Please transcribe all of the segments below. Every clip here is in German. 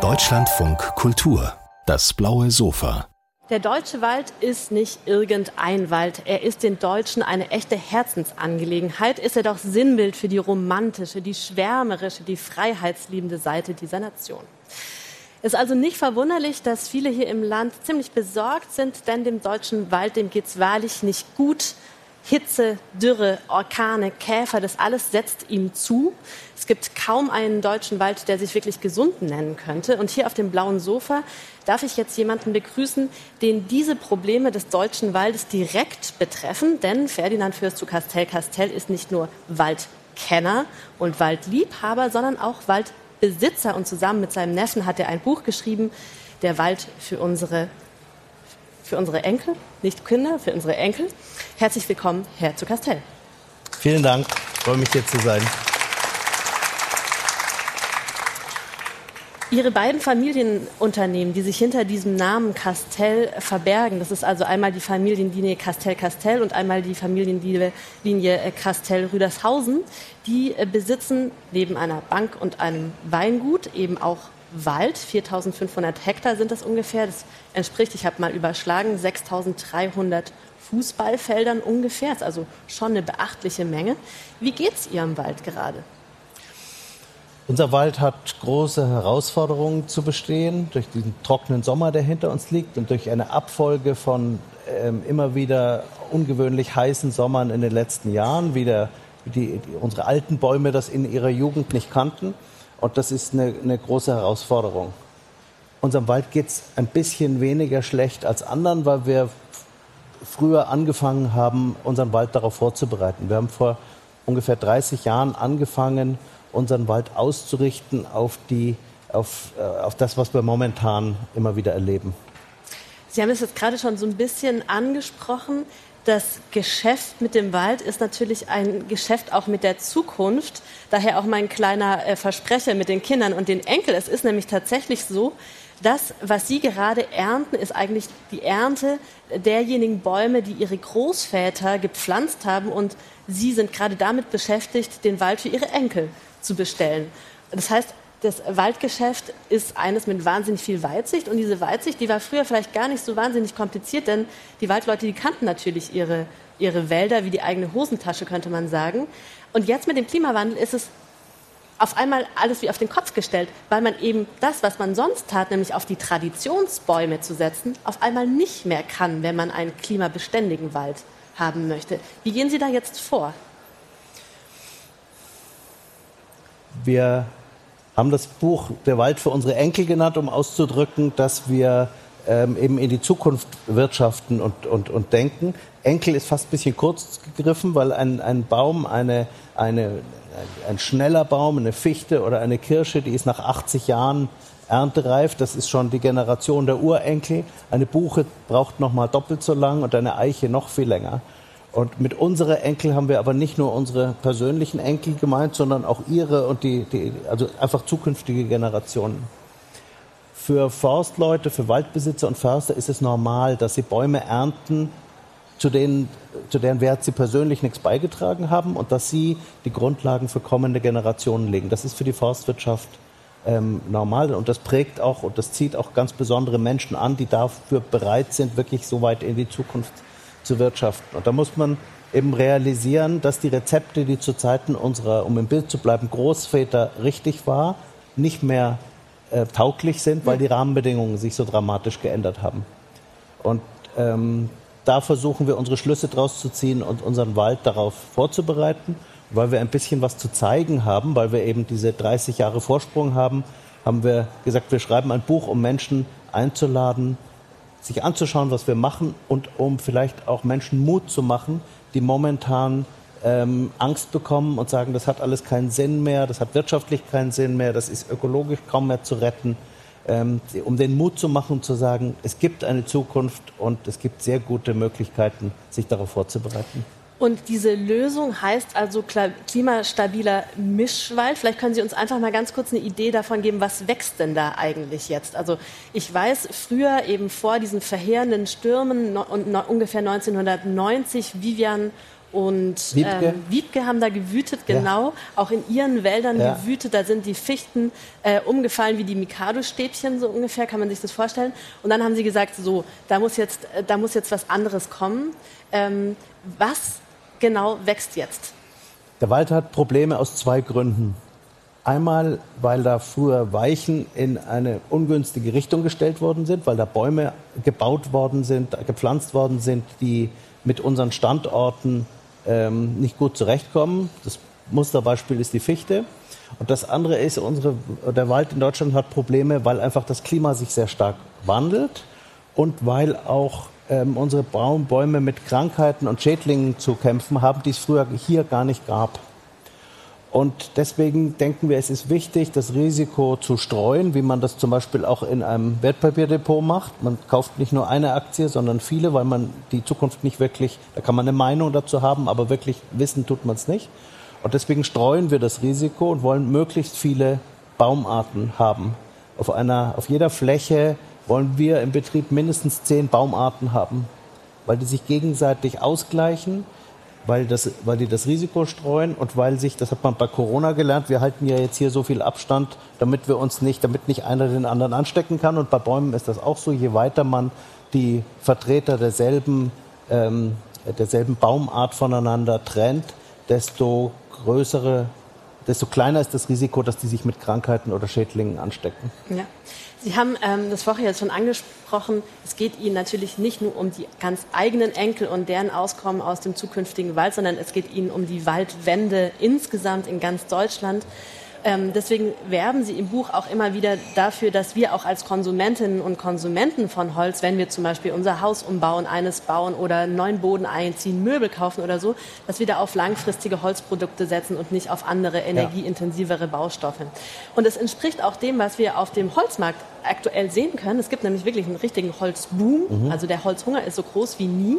Deutschlandfunk Kultur, das blaue Sofa. Der deutsche Wald ist nicht irgendein Wald. Er ist den Deutschen eine echte Herzensangelegenheit. Ist er doch Sinnbild für die romantische, die schwärmerische, die freiheitsliebende Seite dieser Nation. Ist also nicht verwunderlich, dass viele hier im Land ziemlich besorgt sind, denn dem deutschen Wald, dem geht's wahrlich nicht gut. Hitze, Dürre, Orkane, Käfer, das alles setzt ihm zu. Es gibt kaum einen deutschen Wald, der sich wirklich gesund nennen könnte. Und hier auf dem blauen Sofa darf ich jetzt jemanden begrüßen, den diese Probleme des deutschen Waldes direkt betreffen. Denn Ferdinand Fürst zu Castell Castell ist nicht nur Waldkenner und Waldliebhaber, sondern auch Waldbesitzer. Und zusammen mit seinem Neffen hat er ein Buch geschrieben, Der Wald für unsere für unsere Enkel, nicht Kinder, für unsere Enkel. Herzlich willkommen, Herr zu Castell. Vielen Dank, ich freue mich hier zu sein. Ihre beiden Familienunternehmen, die sich hinter diesem Namen Castell verbergen, das ist also einmal die Familienlinie Castell-Castell und einmal die Familienlinie Castell-Rüdershausen, die besitzen neben einer Bank und einem Weingut eben auch Wald. 4500 Hektar sind das ungefähr. Das entspricht, ich habe mal überschlagen, 6300 Fußballfeldern ungefähr. Das ist also schon eine beachtliche Menge. Wie geht es Ihrem Wald gerade? Unser Wald hat große Herausforderungen zu bestehen durch diesen trockenen Sommer, der hinter uns liegt und durch eine Abfolge von ähm, immer wieder ungewöhnlich heißen Sommern in den letzten Jahren, wie, der, die, die, unsere alten Bäume das in ihrer Jugend nicht kannten. Und das ist eine, eine große Herausforderung. Unserem Wald geht es ein bisschen weniger schlecht als anderen, weil wir früher angefangen haben, unseren Wald darauf vorzubereiten. Wir haben vor ungefähr 30 Jahren angefangen, unseren Wald auszurichten auf, die, auf, äh, auf das, was wir momentan immer wieder erleben. Sie haben es jetzt gerade schon so ein bisschen angesprochen. Das Geschäft mit dem Wald ist natürlich ein Geschäft auch mit der Zukunft. Daher auch mein kleiner äh, Versprecher mit den Kindern und den Enkeln. Es ist nämlich tatsächlich so, das, was Sie gerade ernten, ist eigentlich die Ernte derjenigen Bäume, die Ihre Großväter gepflanzt haben. Und Sie sind gerade damit beschäftigt, den Wald für Ihre Enkel zu bestellen. Das heißt, das Waldgeschäft ist eines mit wahnsinnig viel Weitsicht. Und diese Weitsicht, die war früher vielleicht gar nicht so wahnsinnig kompliziert, denn die Waldleute, die kannten natürlich ihre, ihre Wälder wie die eigene Hosentasche, könnte man sagen. Und jetzt mit dem Klimawandel ist es auf einmal alles wie auf den Kopf gestellt, weil man eben das, was man sonst tat, nämlich auf die Traditionsbäume zu setzen, auf einmal nicht mehr kann, wenn man einen klimabeständigen Wald haben möchte. Wie gehen Sie da jetzt vor? Wir haben das Buch Der Wald für unsere Enkel genannt, um auszudrücken, dass wir ähm, eben in die Zukunft wirtschaften und, und, und denken. Enkel ist fast ein bisschen kurz gegriffen, weil ein, ein Baum, eine, eine, ein schneller Baum, eine Fichte oder eine Kirsche, die ist nach 80 Jahren erntereif. Das ist schon die Generation der Urenkel. Eine Buche braucht noch mal doppelt so lang und eine Eiche noch viel länger. Und mit unserer Enkel haben wir aber nicht nur unsere persönlichen Enkel gemeint, sondern auch ihre und die, die also einfach zukünftige Generationen. Für Forstleute, für Waldbesitzer und Förster ist es normal, dass sie Bäume ernten, zu, denen, zu deren Wert sie persönlich nichts beigetragen haben und dass sie die Grundlagen für kommende Generationen legen. Das ist für die Forstwirtschaft ähm, normal und das prägt auch und das zieht auch ganz besondere Menschen an, die dafür bereit sind, wirklich so weit in die Zukunft zu zu wirtschaften. Und da muss man eben realisieren, dass die Rezepte, die zu Zeiten unserer, um im Bild zu bleiben, Großväter richtig war, nicht mehr äh, tauglich sind, weil die Rahmenbedingungen sich so dramatisch geändert haben. Und ähm, da versuchen wir unsere Schlüsse draus zu ziehen und unseren Wald darauf vorzubereiten, weil wir ein bisschen was zu zeigen haben, weil wir eben diese 30 Jahre Vorsprung haben, haben wir gesagt, wir schreiben ein Buch, um Menschen einzuladen, sich anzuschauen, was wir machen und um vielleicht auch Menschen Mut zu machen, die momentan ähm, Angst bekommen und sagen, das hat alles keinen Sinn mehr, das hat wirtschaftlich keinen Sinn mehr, das ist ökologisch kaum mehr zu retten, ähm, um den Mut zu machen und zu sagen, es gibt eine Zukunft und es gibt sehr gute Möglichkeiten, sich darauf vorzubereiten. Und diese Lösung heißt also klimastabiler Mischwald. Vielleicht können Sie uns einfach mal ganz kurz eine Idee davon geben, was wächst denn da eigentlich jetzt? Also ich weiß, früher eben vor diesen verheerenden Stürmen und ungefähr 1990 Vivian und Wiebke, ähm, Wiebke haben da gewütet, genau. Ja. Auch in ihren Wäldern ja. gewütet. Da sind die Fichten äh, umgefallen wie die Mikado-Stäbchen, so ungefähr, kann man sich das vorstellen. Und dann haben sie gesagt, so, da muss jetzt, äh, da muss jetzt was anderes kommen. Ähm, was genau wächst jetzt? Der Wald hat Probleme aus zwei Gründen. Einmal, weil da früher Weichen in eine ungünstige Richtung gestellt worden sind, weil da Bäume gebaut worden sind, gepflanzt worden sind, die mit unseren Standorten ähm, nicht gut zurechtkommen. Das Musterbeispiel ist die Fichte. Und das andere ist, unsere, der Wald in Deutschland hat Probleme, weil einfach das Klima sich sehr stark wandelt und weil auch ähm, unsere Baumbäume mit Krankheiten und Schädlingen zu kämpfen haben, die es früher hier gar nicht gab. Und deswegen denken wir, es ist wichtig, das Risiko zu streuen, wie man das zum Beispiel auch in einem Wertpapierdepot macht. Man kauft nicht nur eine Aktie, sondern viele, weil man die Zukunft nicht wirklich, da kann man eine Meinung dazu haben, aber wirklich wissen tut man es nicht. Und deswegen streuen wir das Risiko und wollen möglichst viele Baumarten haben. Auf einer, auf jeder Fläche wollen wir im Betrieb mindestens zehn Baumarten haben, weil die sich gegenseitig ausgleichen weil, das, weil die das Risiko streuen und weil sich, das hat man bei Corona gelernt, wir halten ja jetzt hier so viel Abstand, damit wir uns nicht, damit nicht einer den anderen anstecken kann. Und bei Bäumen ist das auch so. Je weiter man die Vertreter derselben, ähm, derselben Baumart voneinander trennt, desto größere, desto kleiner ist das Risiko, dass die sich mit Krankheiten oder Schädlingen anstecken. Ja. Sie haben ähm, das vorher jetzt schon angesprochen. Es geht Ihnen natürlich nicht nur um die ganz eigenen Enkel und deren Auskommen aus dem zukünftigen Wald, sondern es geht Ihnen um die Waldwende insgesamt in ganz Deutschland. Ähm, deswegen werben Sie im Buch auch immer wieder dafür, dass wir auch als Konsumentinnen und Konsumenten von Holz, wenn wir zum Beispiel unser Haus umbauen, eines bauen oder einen neuen Boden einziehen, Möbel kaufen oder so, dass wir da auf langfristige Holzprodukte setzen und nicht auf andere energieintensivere Baustoffe. Und es entspricht auch dem, was wir auf dem Holzmarkt aktuell sehen können. Es gibt nämlich wirklich einen richtigen Holzboom. Mhm. Also der Holzhunger ist so groß wie nie.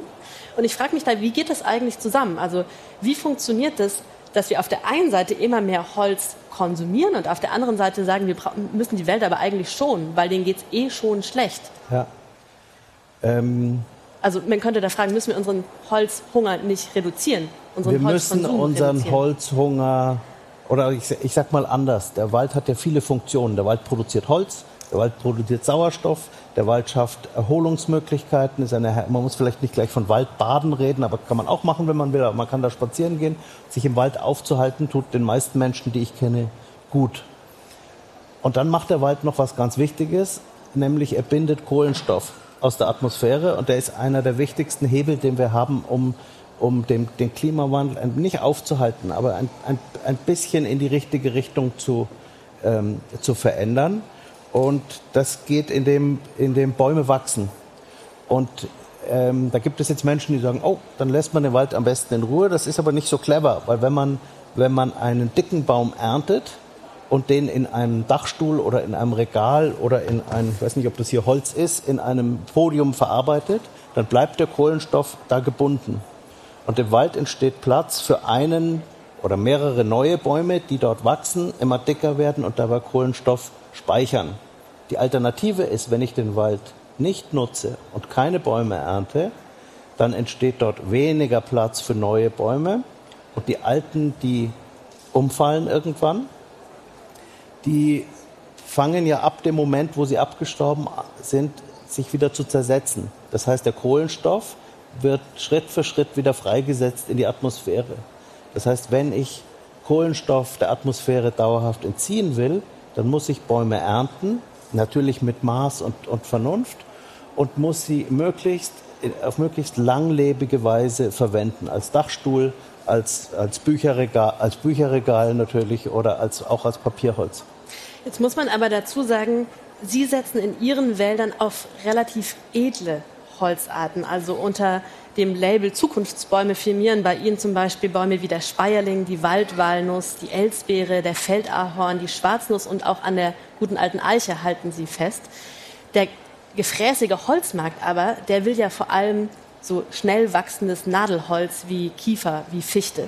Und ich frage mich da, wie geht das eigentlich zusammen? Also wie funktioniert das, dass wir auf der einen Seite immer mehr Holz konsumieren und auf der anderen Seite sagen, wir müssen die Welt aber eigentlich schonen, weil denen geht es eh schon schlecht. Ja. Ähm, also man könnte da fragen, müssen wir unseren Holzhunger nicht reduzieren? wir müssen unseren Holzhunger, oder ich, ich sag mal anders, der Wald hat ja viele Funktionen. Der Wald produziert Holz, der Wald produziert Sauerstoff, der Wald schafft Erholungsmöglichkeiten. Ist eine, man muss vielleicht nicht gleich von Waldbaden reden, aber kann man auch machen, wenn man will. Aber man kann da spazieren gehen. Sich im Wald aufzuhalten, tut den meisten Menschen, die ich kenne, gut. Und dann macht der Wald noch was ganz Wichtiges, nämlich er bindet Kohlenstoff aus der Atmosphäre. Und der ist einer der wichtigsten Hebel, den wir haben, um, um den, den Klimawandel nicht aufzuhalten, aber ein, ein, ein bisschen in die richtige Richtung zu, ähm, zu verändern. Und das geht, indem, indem Bäume wachsen. Und ähm, da gibt es jetzt Menschen, die sagen, oh, dann lässt man den Wald am besten in Ruhe. Das ist aber nicht so clever, weil wenn man, wenn man einen dicken Baum erntet und den in einem Dachstuhl oder in einem Regal oder in ein, ich weiß nicht, ob das hier Holz ist, in einem Podium verarbeitet, dann bleibt der Kohlenstoff da gebunden. Und im Wald entsteht Platz für einen oder mehrere neue Bäume, die dort wachsen, immer dicker werden und dabei Kohlenstoff speichern. Die Alternative ist, wenn ich den Wald nicht nutze und keine Bäume ernte, dann entsteht dort weniger Platz für neue Bäume und die alten, die umfallen irgendwann, die fangen ja ab dem Moment, wo sie abgestorben sind, sich wieder zu zersetzen. Das heißt, der Kohlenstoff wird Schritt für Schritt wieder freigesetzt in die Atmosphäre. Das heißt, wenn ich Kohlenstoff der Atmosphäre dauerhaft entziehen will, dann muss ich Bäume ernten, natürlich mit Maß und, und Vernunft, und muss sie möglichst auf möglichst langlebige Weise verwenden, als Dachstuhl, als, als, Bücherregal, als Bücherregal natürlich oder als, auch als Papierholz. Jetzt muss man aber dazu sagen, Sie setzen in Ihren Wäldern auf relativ edle Holzarten, also unter dem Label Zukunftsbäume firmieren bei Ihnen zum Beispiel Bäume wie der Speierling, die Waldwalnuss, die Elsbeere, der Feldahorn, die Schwarznuss und auch an der guten alten Eiche halten Sie fest. Der gefräßige Holzmarkt aber, der will ja vor allem so schnell wachsendes Nadelholz wie Kiefer, wie Fichte.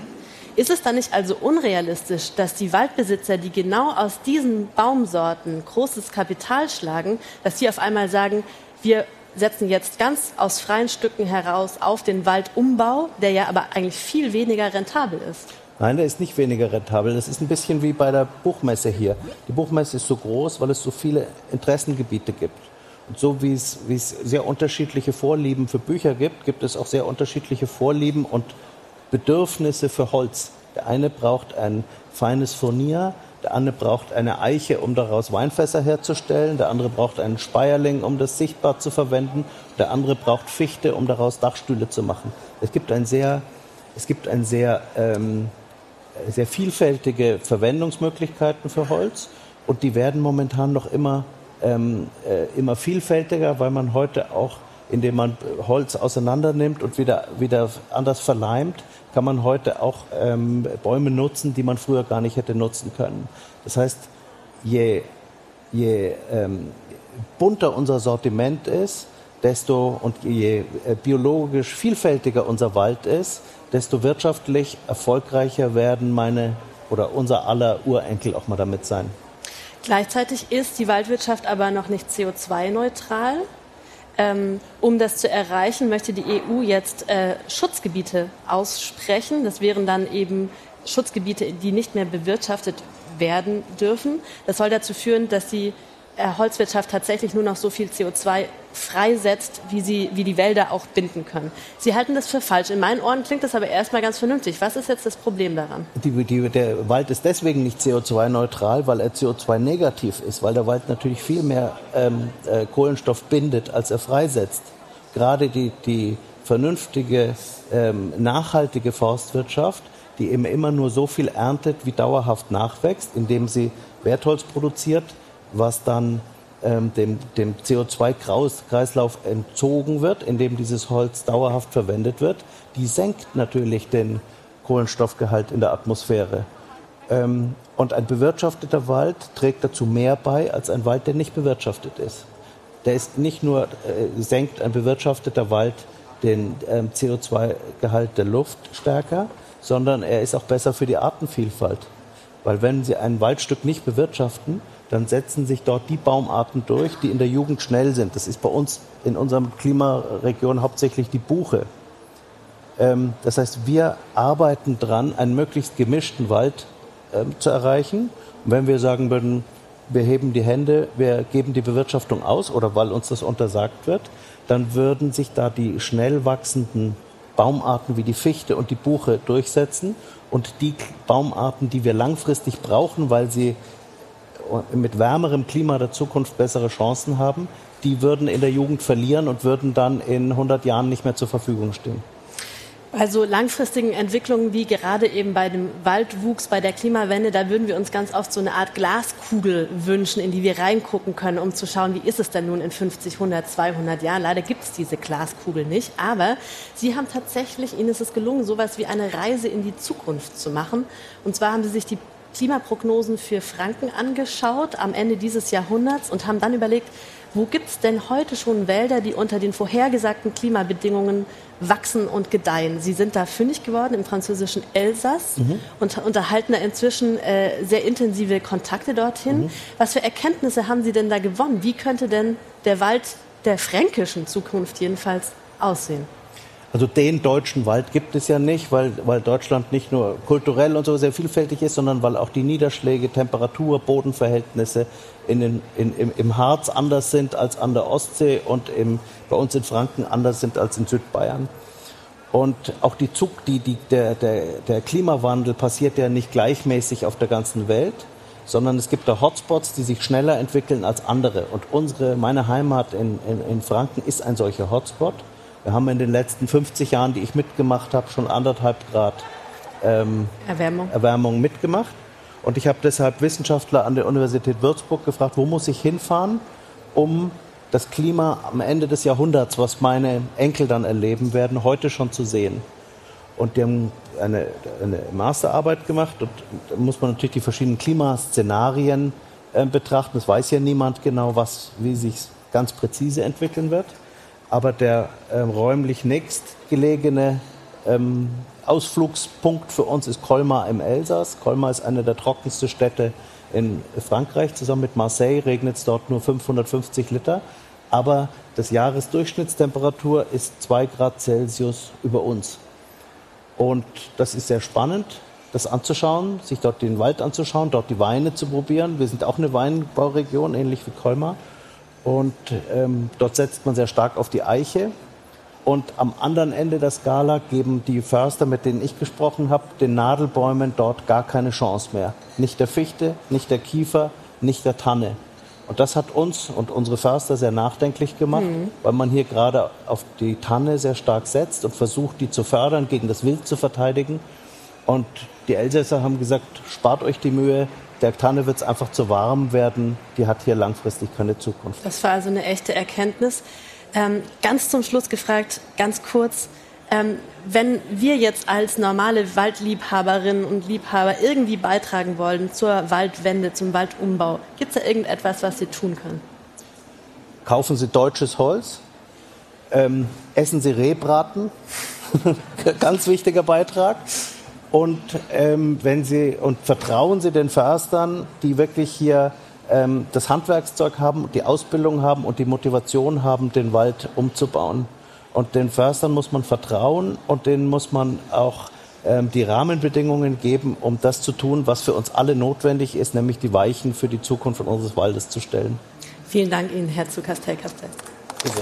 Ist es dann nicht also unrealistisch, dass die Waldbesitzer, die genau aus diesen Baumsorten großes Kapital schlagen, dass sie auf einmal sagen, wir setzen jetzt ganz aus freien Stücken heraus auf den Waldumbau, der ja aber eigentlich viel weniger rentabel ist. Nein, der ist nicht weniger rentabel. Das ist ein bisschen wie bei der Buchmesse hier. Die Buchmesse ist so groß, weil es so viele Interessengebiete gibt. Und so wie es, wie es sehr unterschiedliche Vorlieben für Bücher gibt, gibt es auch sehr unterschiedliche Vorlieben und Bedürfnisse für Holz. Der eine braucht ein feines Furnier, der andere braucht eine Eiche, um daraus Weinfässer herzustellen, der andere braucht einen Speierling, um das sichtbar zu verwenden, der andere braucht Fichte, um daraus Dachstühle zu machen. Es gibt ein sehr, es gibt ein sehr ähm, sehr vielfältige Verwendungsmöglichkeiten für Holz. Und die werden momentan noch immer, ähm, äh, immer vielfältiger, weil man heute auch, indem man Holz auseinander nimmt und wieder, wieder anders verleimt, kann man heute auch ähm, Bäume nutzen, die man früher gar nicht hätte nutzen können. Das heißt, je, je ähm, bunter unser Sortiment ist, desto und je äh, biologisch vielfältiger unser Wald ist, desto wirtschaftlich erfolgreicher werden meine oder unser aller Urenkel auch mal damit sein. Gleichzeitig ist die Waldwirtschaft aber noch nicht CO2-neutral. Ähm, um das zu erreichen, möchte die EU jetzt äh, Schutzgebiete aussprechen. Das wären dann eben Schutzgebiete, die nicht mehr bewirtschaftet werden dürfen. Das soll dazu führen, dass äh, Holzwirtschaft tatsächlich nur noch so viel CO2 freisetzt, wie, sie, wie die Wälder auch binden können. Sie halten das für falsch. In meinen Ohren klingt das aber erstmal ganz vernünftig. Was ist jetzt das Problem daran? Die, die, der Wald ist deswegen nicht CO2-neutral, weil er CO2-negativ ist, weil der Wald natürlich viel mehr ähm, äh, Kohlenstoff bindet, als er freisetzt. Gerade die, die vernünftige, ähm, nachhaltige Forstwirtschaft, die eben immer nur so viel erntet, wie dauerhaft nachwächst, indem sie Wertholz produziert, was dann ähm, dem, dem CO2-Kreislauf entzogen wird, indem dieses Holz dauerhaft verwendet wird, die senkt natürlich den Kohlenstoffgehalt in der Atmosphäre. Ähm, und ein bewirtschafteter Wald trägt dazu mehr bei als ein Wald, der nicht bewirtschaftet ist. Der ist nicht nur, äh, senkt ein bewirtschafteter Wald den ähm, CO2-Gehalt der Luft stärker, sondern er ist auch besser für die Artenvielfalt. Weil wenn Sie ein Waldstück nicht bewirtschaften, dann setzen sich dort die Baumarten durch, die in der Jugend schnell sind. Das ist bei uns in unserem Klimaregion hauptsächlich die Buche. Ähm, das heißt, wir arbeiten dran, einen möglichst gemischten Wald ähm, zu erreichen. Und wenn wir sagen würden, wir heben die Hände, wir geben die Bewirtschaftung aus oder weil uns das untersagt wird, dann würden sich da die schnell wachsenden Baumarten wie die Fichte und die Buche durchsetzen und die Baumarten, die wir langfristig brauchen, weil sie mit wärmerem Klima der Zukunft bessere Chancen haben, die würden in der Jugend verlieren und würden dann in 100 Jahren nicht mehr zur Verfügung stehen. Also langfristigen Entwicklungen wie gerade eben bei dem Waldwuchs, bei der Klimawende, da würden wir uns ganz oft so eine Art Glaskugel wünschen, in die wir reingucken können, um zu schauen, wie ist es denn nun in 50, 100, 200 Jahren. Leider gibt es diese Glaskugel nicht, aber Sie haben tatsächlich, Ihnen ist es gelungen, sowas wie eine Reise in die Zukunft zu machen. Und zwar haben Sie sich die Klimaprognosen für Franken angeschaut am Ende dieses Jahrhunderts und haben dann überlegt, wo gibt es denn heute schon Wälder, die unter den vorhergesagten Klimabedingungen wachsen und gedeihen? Sie sind da fündig geworden im französischen Elsass mhm. und unterhalten da inzwischen äh, sehr intensive Kontakte dorthin. Mhm. Was für Erkenntnisse haben Sie denn da gewonnen? Wie könnte denn der Wald der fränkischen Zukunft jedenfalls aussehen? Also den deutschen Wald gibt es ja nicht, weil, weil Deutschland nicht nur kulturell und so sehr vielfältig ist, sondern weil auch die Niederschläge, Temperatur, Bodenverhältnisse in den, in, im, im Harz anders sind als an der Ostsee und im, bei uns in Franken anders sind als in Südbayern. Und auch die Zug, die, die, der, der, der Klimawandel passiert ja nicht gleichmäßig auf der ganzen Welt, sondern es gibt da Hotspots, die sich schneller entwickeln als andere. Und unsere, meine Heimat in, in, in Franken ist ein solcher Hotspot. Wir haben in den letzten 50 Jahren, die ich mitgemacht habe, schon anderthalb Grad ähm, Erwärmung. Erwärmung mitgemacht. Und ich habe deshalb Wissenschaftler an der Universität Würzburg gefragt, wo muss ich hinfahren, um das Klima am Ende des Jahrhunderts, was meine Enkel dann erleben werden, heute schon zu sehen. Und die haben eine, eine Masterarbeit gemacht und da muss man natürlich die verschiedenen Klimaszenarien äh, betrachten. Das weiß ja niemand genau, was, wie sich ganz präzise entwickeln wird aber der ähm, räumlich nächstgelegene ähm, Ausflugspunkt für uns ist Colmar im Elsass. Colmar ist eine der trockensten Städte in Frankreich. Zusammen mit Marseille regnet es dort nur 550 Liter. aber das Jahresdurchschnittstemperatur ist zwei Grad Celsius über uns. Und das ist sehr spannend, das anzuschauen, sich dort den Wald anzuschauen, dort die Weine zu probieren. Wir sind auch eine Weinbauregion, ähnlich wie Colmar. Und ähm, dort setzt man sehr stark auf die Eiche. Und am anderen Ende der Skala geben die Förster, mit denen ich gesprochen habe, den Nadelbäumen dort gar keine Chance mehr. Nicht der Fichte, nicht der Kiefer, nicht der Tanne. Und das hat uns und unsere Förster sehr nachdenklich gemacht, mhm. weil man hier gerade auf die Tanne sehr stark setzt und versucht, die zu fördern, gegen das Wild zu verteidigen. Und die Elsässer haben gesagt, spart euch die Mühe, der Tanne wird es einfach zu warm werden, die hat hier langfristig keine Zukunft. Das war also eine echte Erkenntnis. Ähm, ganz zum Schluss gefragt, ganz kurz, ähm, wenn wir jetzt als normale Waldliebhaberinnen und Liebhaber irgendwie beitragen wollen zur Waldwende, zum Waldumbau, gibt es da irgendetwas, was Sie tun können? Kaufen Sie deutsches Holz, ähm, essen Sie Rehbraten, ganz wichtiger Beitrag. Und ähm, wenn Sie und vertrauen Sie den Förstern, die wirklich hier ähm, das Handwerkszeug haben, die Ausbildung haben und die Motivation haben, den Wald umzubauen. Und den Förstern muss man vertrauen und denen muss man auch ähm, die Rahmenbedingungen geben, um das zu tun, was für uns alle notwendig ist, nämlich die Weichen für die Zukunft unseres Waldes zu stellen. Vielen Dank Ihnen, Herr zu Castel Castel. Bitte.